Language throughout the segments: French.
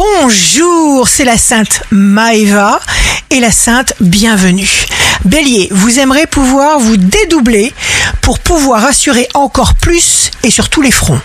Bonjour, c'est la sainte Maeva et la sainte Bienvenue. Bélier, vous aimerez pouvoir vous dédoubler pour pouvoir assurer encore plus et sur tous les fronts.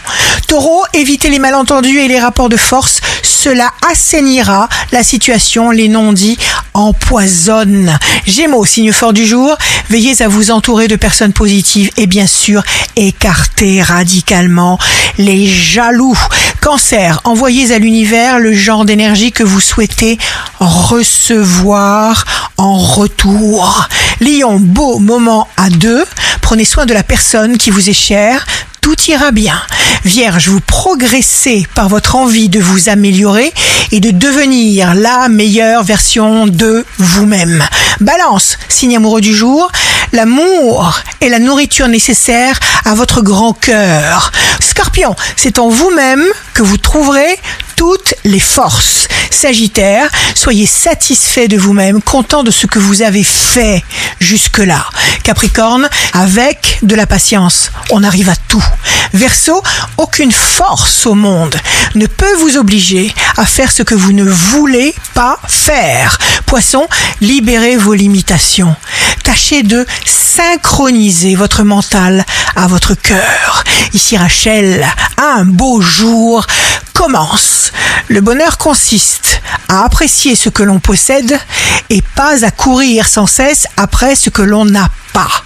Taureau, évitez les malentendus et les rapports de force, cela assainira la situation, les non-dits empoisonnent. Gémeaux, signe fort du jour, veillez à vous entourer de personnes positives et bien sûr écartez radicalement les jaloux. Cancer, envoyez à l'univers le genre d'énergie que vous souhaitez recevoir en retour. Lion, beau moment à deux. Prenez soin de la personne qui vous est chère. Tout ira bien. Vierge, vous progressez par votre envie de vous améliorer et de devenir la meilleure version de vous-même. Balance, signe amoureux du jour, l'amour est la nourriture nécessaire à votre grand cœur. Scorpion, c'est en vous-même que vous trouverez toutes les forces. Sagittaire, soyez satisfait de vous-même, content de ce que vous avez fait jusque-là. Capricorne, avec de la patience, on arrive à tout. Verseau, aucune force au monde ne peut vous obliger à faire ce que vous ne voulez pas faire. Poisson, libérez vos limitations. Tâchez de synchroniser votre mental à votre cœur. Ici Rachel, un beau jour commence. Le bonheur consiste à apprécier ce que l'on possède et pas à courir sans cesse après ce que l'on n'a pas.